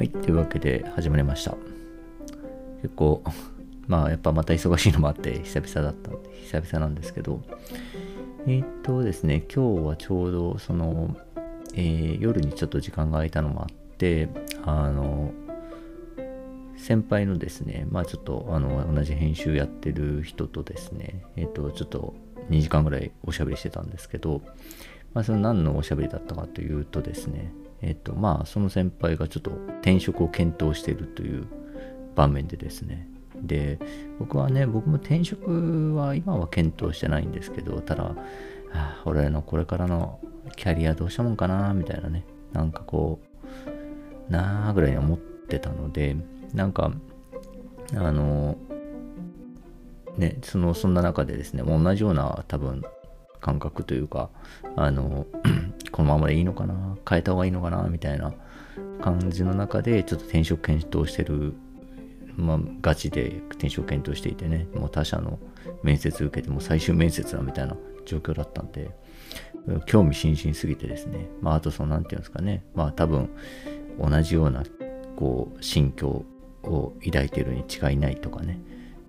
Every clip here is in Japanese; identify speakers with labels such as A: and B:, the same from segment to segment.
A: はい、というわけで始まりました。結構、まあやっぱまた忙しいのもあって久々だったんで、久々なんですけど、えー、っとですね、今日はちょうどその、えー、夜にちょっと時間が空いたのもあって、あの、先輩のですね、まあちょっとあの同じ編集やってる人とですね、えー、っとちょっと2時間ぐらいおしゃべりしてたんですけど、まあその何のおしゃべりだったかというとですね、えっ、とまあその先輩がちょっと転職を検討しているという場面でですね。で僕はね僕も転職は今は検討してないんですけどただ、はあ、俺のこれからのキャリアどうしたもんかなみたいなね。なんかこうなあぐらいに思ってたのでなんかあのねそのそんな中でですね同じような多分感覚というかあのこのままでいいのかな？変えた方がいいのかな？みたいな感じの中でちょっと転職検討してるまあガチで転職検討していてねもう他社の面接受けても最終面接だみたいな状況だったんで興味津々すぎてですねまああとその何て言うんですかねまあ多分同じようなこう心境を抱いてるに違いないとかね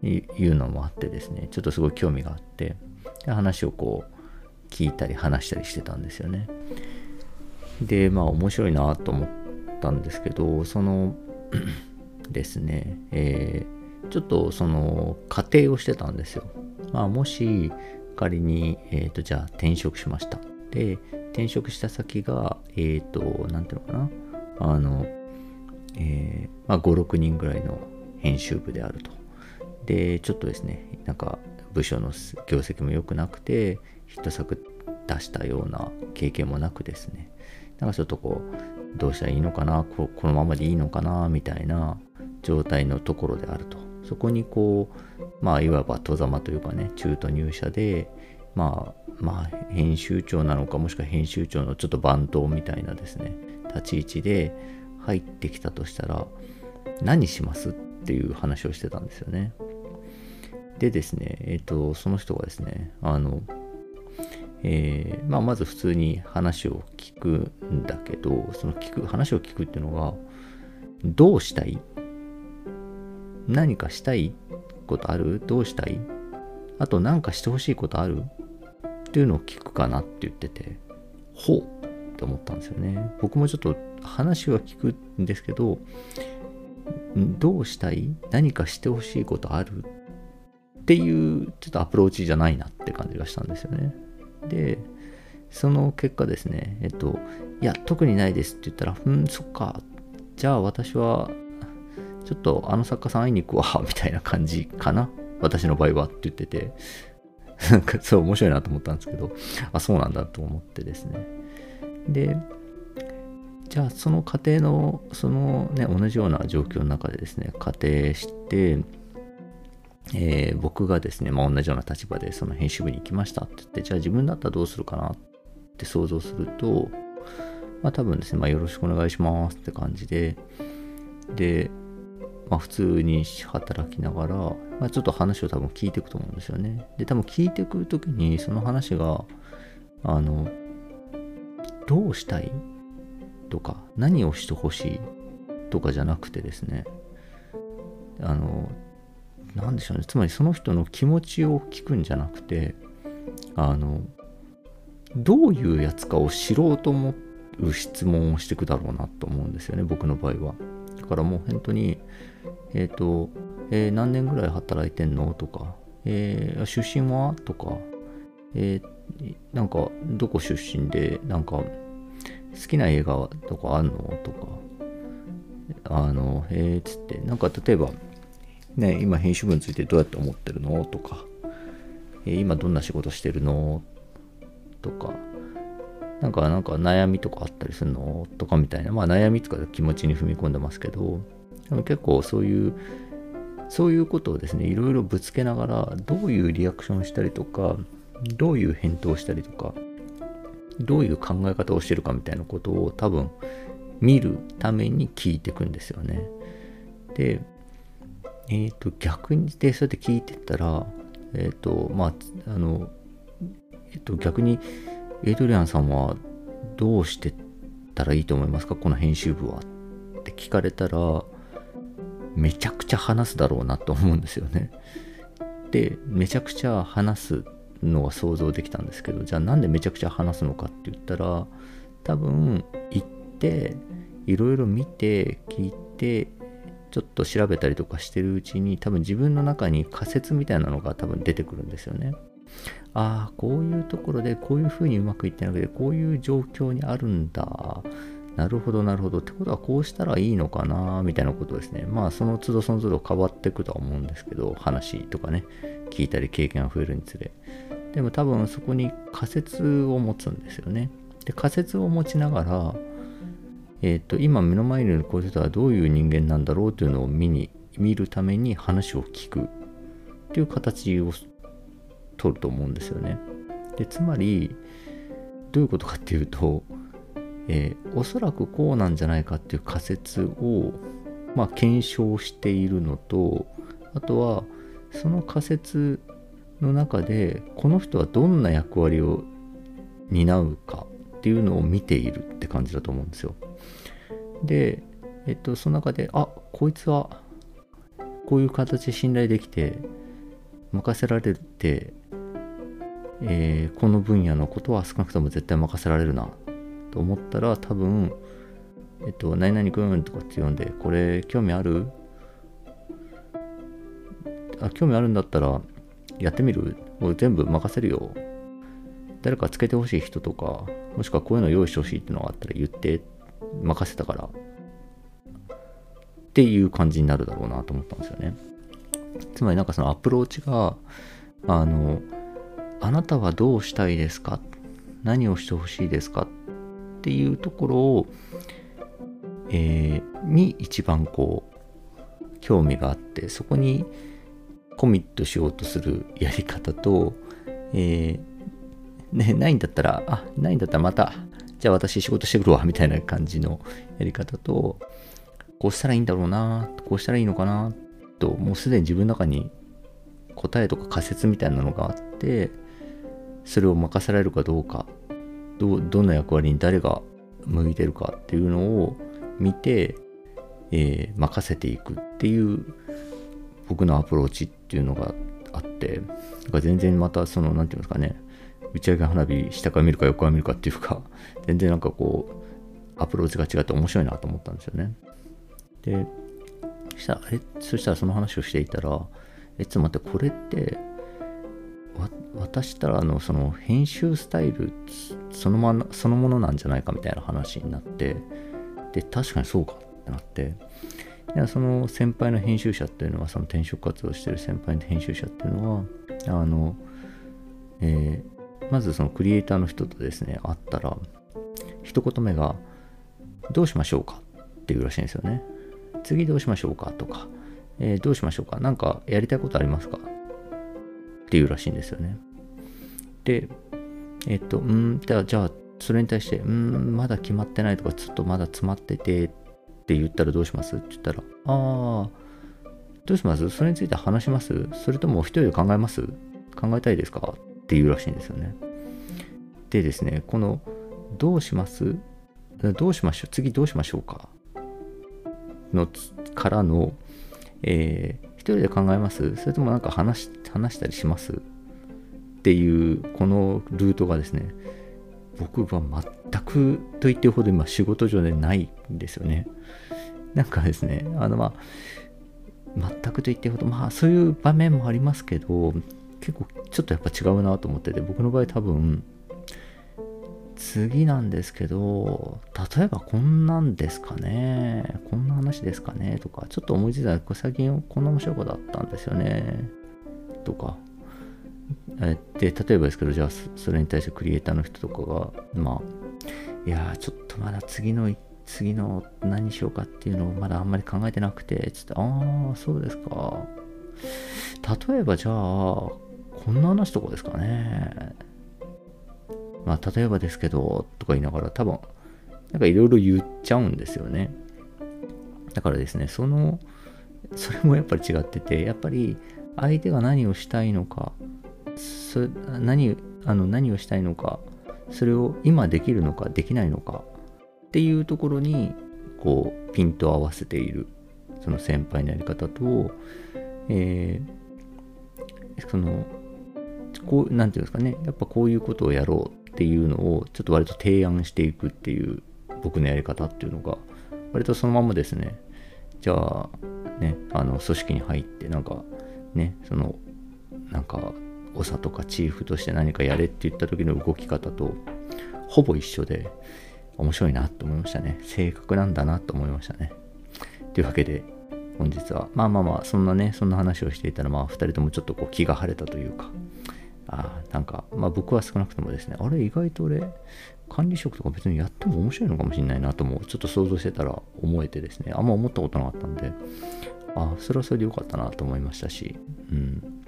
A: いうのもあってですねちょっとすごい興味があってで話をこう聞いたり話したりしてたんですよね。でまあ面白いなと思ったんですけどその ですね、えー、ちょっとその仮定をしてたんですよ。まあもし仮に、えっ、ー、とじゃあ転職しました。で転職した先がえっ、ー、と何ていうのかなあの、えー、まあ56人ぐらいの編集部であると。でちょっとですねなんか部署の業績も良くなくてヒット作出したような経験もなくですねなんかちょっとこうどうしたらいいのかなここのままでいいのかなみたいな状態のところであるとそこにこうまあいわば戸ざまというかね中途入社でまあまあ編集長なのかもしくは編集長のちょっと番頭みたいなですね立ち位置で入ってきたとしたら何しますっていう話をしてたんですよね。でですね、えっ、ー、と、その人がですね、あの、えー、まあ、まず普通に話を聞くんだけど、その聞く、話を聞くっていうのが、どうしたい？何かしたいことある？どうしたい？あと何かしてほしいことある？っていうのを聞くかなって言ってて、ほうって思ったんですよね。僕もちょっと話は聞くんですけど、どうしたい？何かしてほしいことある？っていうちょっとアプローチじゃないなって感じがしたんですよね。で、その結果ですね、えっと、いや、特にないですって言ったら、うん、そっか、じゃあ私は、ちょっとあの作家さん会いに行くわ、みたいな感じかな。私の場合はって言ってて、なんかそう面白いなと思ったんですけど、あ、そうなんだと思ってですね。で、じゃあその過程の、そのね、同じような状況の中でですね、仮定して、えー、僕がですね、まあ、同じような立場でその編集部に行きましたって言って、じゃあ自分だったらどうするかなって想像すると、まあ多分ですね、まあよろしくお願いしますって感じで、で、まあ普通に働きながら、まあちょっと話を多分聞いていくと思うんですよね。で、多分聞いていくときにその話が、あの、どうしたい？とか、何をしてほしい？とかじゃなくてですね、あの、なんでしょうね。つまりその人の気持ちを聞くんじゃなくてあのどういうやつかを知ろうと思う質問をしていくだろうなと思うんですよね僕の場合は。だからもう本当にえっ、ー、と、えー、何年ぐらい働いてんの？とか、えー、出身は？とか、えー、なんかどこ出身で？なんか好きな映画とかあんの？とかあのえー、つって。なんか例えばね、今編集部についてどうやって思ってるのとか、え、今どんな仕事してるの？とか、なんか、なんか悩みとかあったりするのとかみたいな、まあ悩みとか気持ちに踏み込んでますけど、でも結構そういう、そういうことをですね、いろいろぶつけながら、どういうリアクションしたりとか、どういう返答したりとか、どういう考え方をしてるかみたいなことを多分見るために聞いていくんですよね。で、えっ、ー、と、逆にで、そうやって聞いてたら、えっ、ー、と、まあ、あの、えっ、と、逆に、エイドリアンさんはどうしてたらいいと思いますか？この編集部は。って聞かれたらめちゃくちゃ話すだろうなと思うんですよね。でめちゃくちゃ話すのが想像できたんですけどじゃあなんでめちゃくちゃ話すのかって言ったら多分行っていろいろ見て聞いてちょっと調べたりとかしてるうちに多分自分の中に仮説みたいなのが多分出てくるんですよね。ああこういうところでこういうふうにうまくいってなくてこういう状況にあるんだ。なるほどなるほど。ってことはこうしたらいいのかなみたいなことですね。まあその都度その都度変わっていくとは思うんですけど話とかね聞いたり経験が増えるにつれ。でも多分そこに仮説を持つんですよね。で仮説を持ちながらえっ、ー、と今目の前にいるこういう人はどういう人間なんだろうというのを見に見るために話を聞くっていう形を取ると思うんですよねでつまりどういうことかっていうとえー、おそらくこうなんじゃないかっていう仮説を、まあ、検証しているのとあとはその仮説の中でこの人はどんな役割を担うかっていうのを見ているって感じだと思うんですよ。で、えっと、その中であこいつはこういう形で信頼できて任せられて、えー、この分野のことは少なくとも絶対任せられるなと思ったら多分、えっと、何々くんとかって呼んで、これ興味ある？あ、興味あるんだったらやってみる？俺全部任せるよ。誰かつけてほしい人とか、もしくはこういうの用意してほしいっていうのがあったら言って、任せたから。っていう感じになるだろうなと思ったんですよね。つまりなんかそのアプローチが、あの、あなたはどうしたいですか？何をしてほしいですか？っていうところを、えー、に一番こう興味があってそこにコミットしようとするやり方と、えー、ね、ないんだったらあないんだったらまたじゃあ私仕事してくるわみたいな感じのやり方とこうしたらいいんだろうなこうしたらいいのかなともうすでに自分の中に答えとか仮説みたいなのがあってそれを任せられるかどうかどどの役割に誰が向いてるかっていうのを見て、えー、任せていくっていう僕のアプローチっていうのがあって全然またその何て言うんですかね打ち上げ花火下から見るか横から見るかっていうか全然なんかこうアプローチが違って面白いなと思ったんですよね。でしたらえそしたらその話をしていたらえちょっと待ってこれって私たらのその編集スタイルその,、ま、そのものなんじゃないかみたいな話になってで確かにそうかってなってでその先輩の編集者っていうのはその転職活動してる先輩の編集者っていうのはあの、えー、まずそのクリエイターの人とですね会ったら一言目が「どうしましょうか?」っていうらしいんですよね。次どうしましょうかとか、えー、どうしましょうか何かやりたいことありますか？っていうらしいんですよね。で、えっと、うん、じゃあ、じゃあ、それに対して、うん、まだ決まってないとか、ちょっとまだ詰まっててって言ったらどうします？って言ったら、ああ、どうします？それについて話します？それとも一人で考えます？考えたいですか？っていうらしいんですよね。でですね、この、どうします？どうしましょう？次どうしましょうか？のからの、えー、一人で考えます？それともなんか話話したりします？っていうこのルートがですね僕は全くと言ってるほど今仕事上でないんですよね。なんかですねあのまあ全くと言ってるほどまあそういう場面もありますけど結構ちょっとやっぱ違うなと思ってて僕の場合多分次なんですけど、例えばこんなんですかね、こんな話ですかねとか、ちょっと思いついたら、最近こんな面白いことあったんですよね、とか。えで、例えばですけど、じゃあそれに対してクリエイターの人とかが、まあ、いやちょっとまだ次の、次の何しようかっていうのをまだあんまり考えてなくて、つって、ああ、そうですか。例えばじゃあ、こんな話とかですかね。まあ、例えばですけど、とか言いながら多分、なんかいろいろ言っちゃうんですよね。だからですね、その、それもやっぱり違ってて、やっぱり相手が何をしたいのか、そ何あの何をしたいのか、それを今できるのかできないのかっていうところにこうピント合わせているその先輩のやり方と、えー、そのこうなんていうんですかね。やっぱこういうことをやろうっていうのをちょっと割と提案していくっていう僕のやり方っていうのが割とそのままですね。じゃあねあの組織に入ってなんかねそのなんか長とかチーフとして何かやれって言った時の動き方とほぼ一緒で面白いなと思いましたね。正確なんだなと思いましたね。というわけで本日はまあまあまあそんなねそんな話をしていたらまあ2人ともちょっとこう気が晴れたというかあなんかまあ僕は少なくともですねあれ意外と俺管理職とか別にやっても面白いのかもしれないなともちょっと想像してたら思えてですねあんま思ったことなかったんであそれはそれで良かったなと思いましたしうん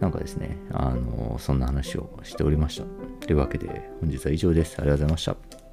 A: なんかですね、あの、そんな話をしておりました。というわけで、本日は以上です。ありがとうございました。